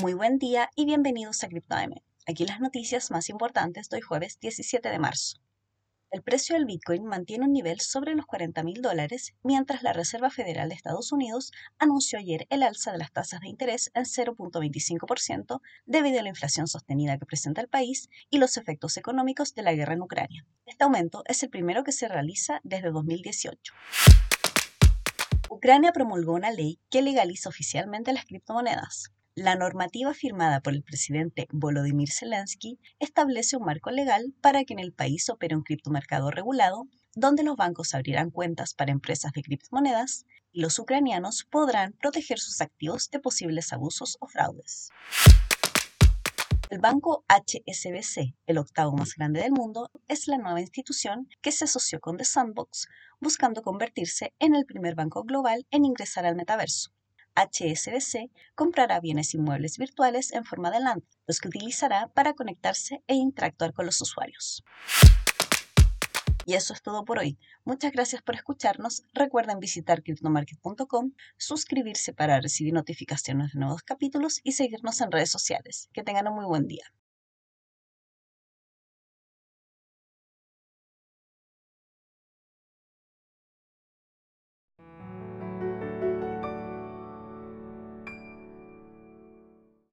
Muy buen día y bienvenidos a CryptoM. Aquí las noticias más importantes de hoy jueves 17 de marzo. El precio del Bitcoin mantiene un nivel sobre los 40 mil dólares, mientras la Reserva Federal de Estados Unidos anunció ayer el alza de las tasas de interés en 0.25% debido a la inflación sostenida que presenta el país y los efectos económicos de la guerra en Ucrania. Este aumento es el primero que se realiza desde 2018. Ucrania promulgó una ley que legaliza oficialmente las criptomonedas. La normativa firmada por el presidente Volodymyr Zelensky establece un marco legal para que en el país opere un criptomercado regulado, donde los bancos abrirán cuentas para empresas de criptomonedas y los ucranianos podrán proteger sus activos de posibles abusos o fraudes. El banco HSBC, el octavo más grande del mundo, es la nueva institución que se asoció con The Sandbox, buscando convertirse en el primer banco global en ingresar al metaverso. HSBC comprará bienes inmuebles virtuales en forma de LAN, los que utilizará para conectarse e interactuar con los usuarios. Y eso es todo por hoy. Muchas gracias por escucharnos. Recuerden visitar cryptomarket.com, suscribirse para recibir notificaciones de nuevos capítulos y seguirnos en redes sociales. Que tengan un muy buen día.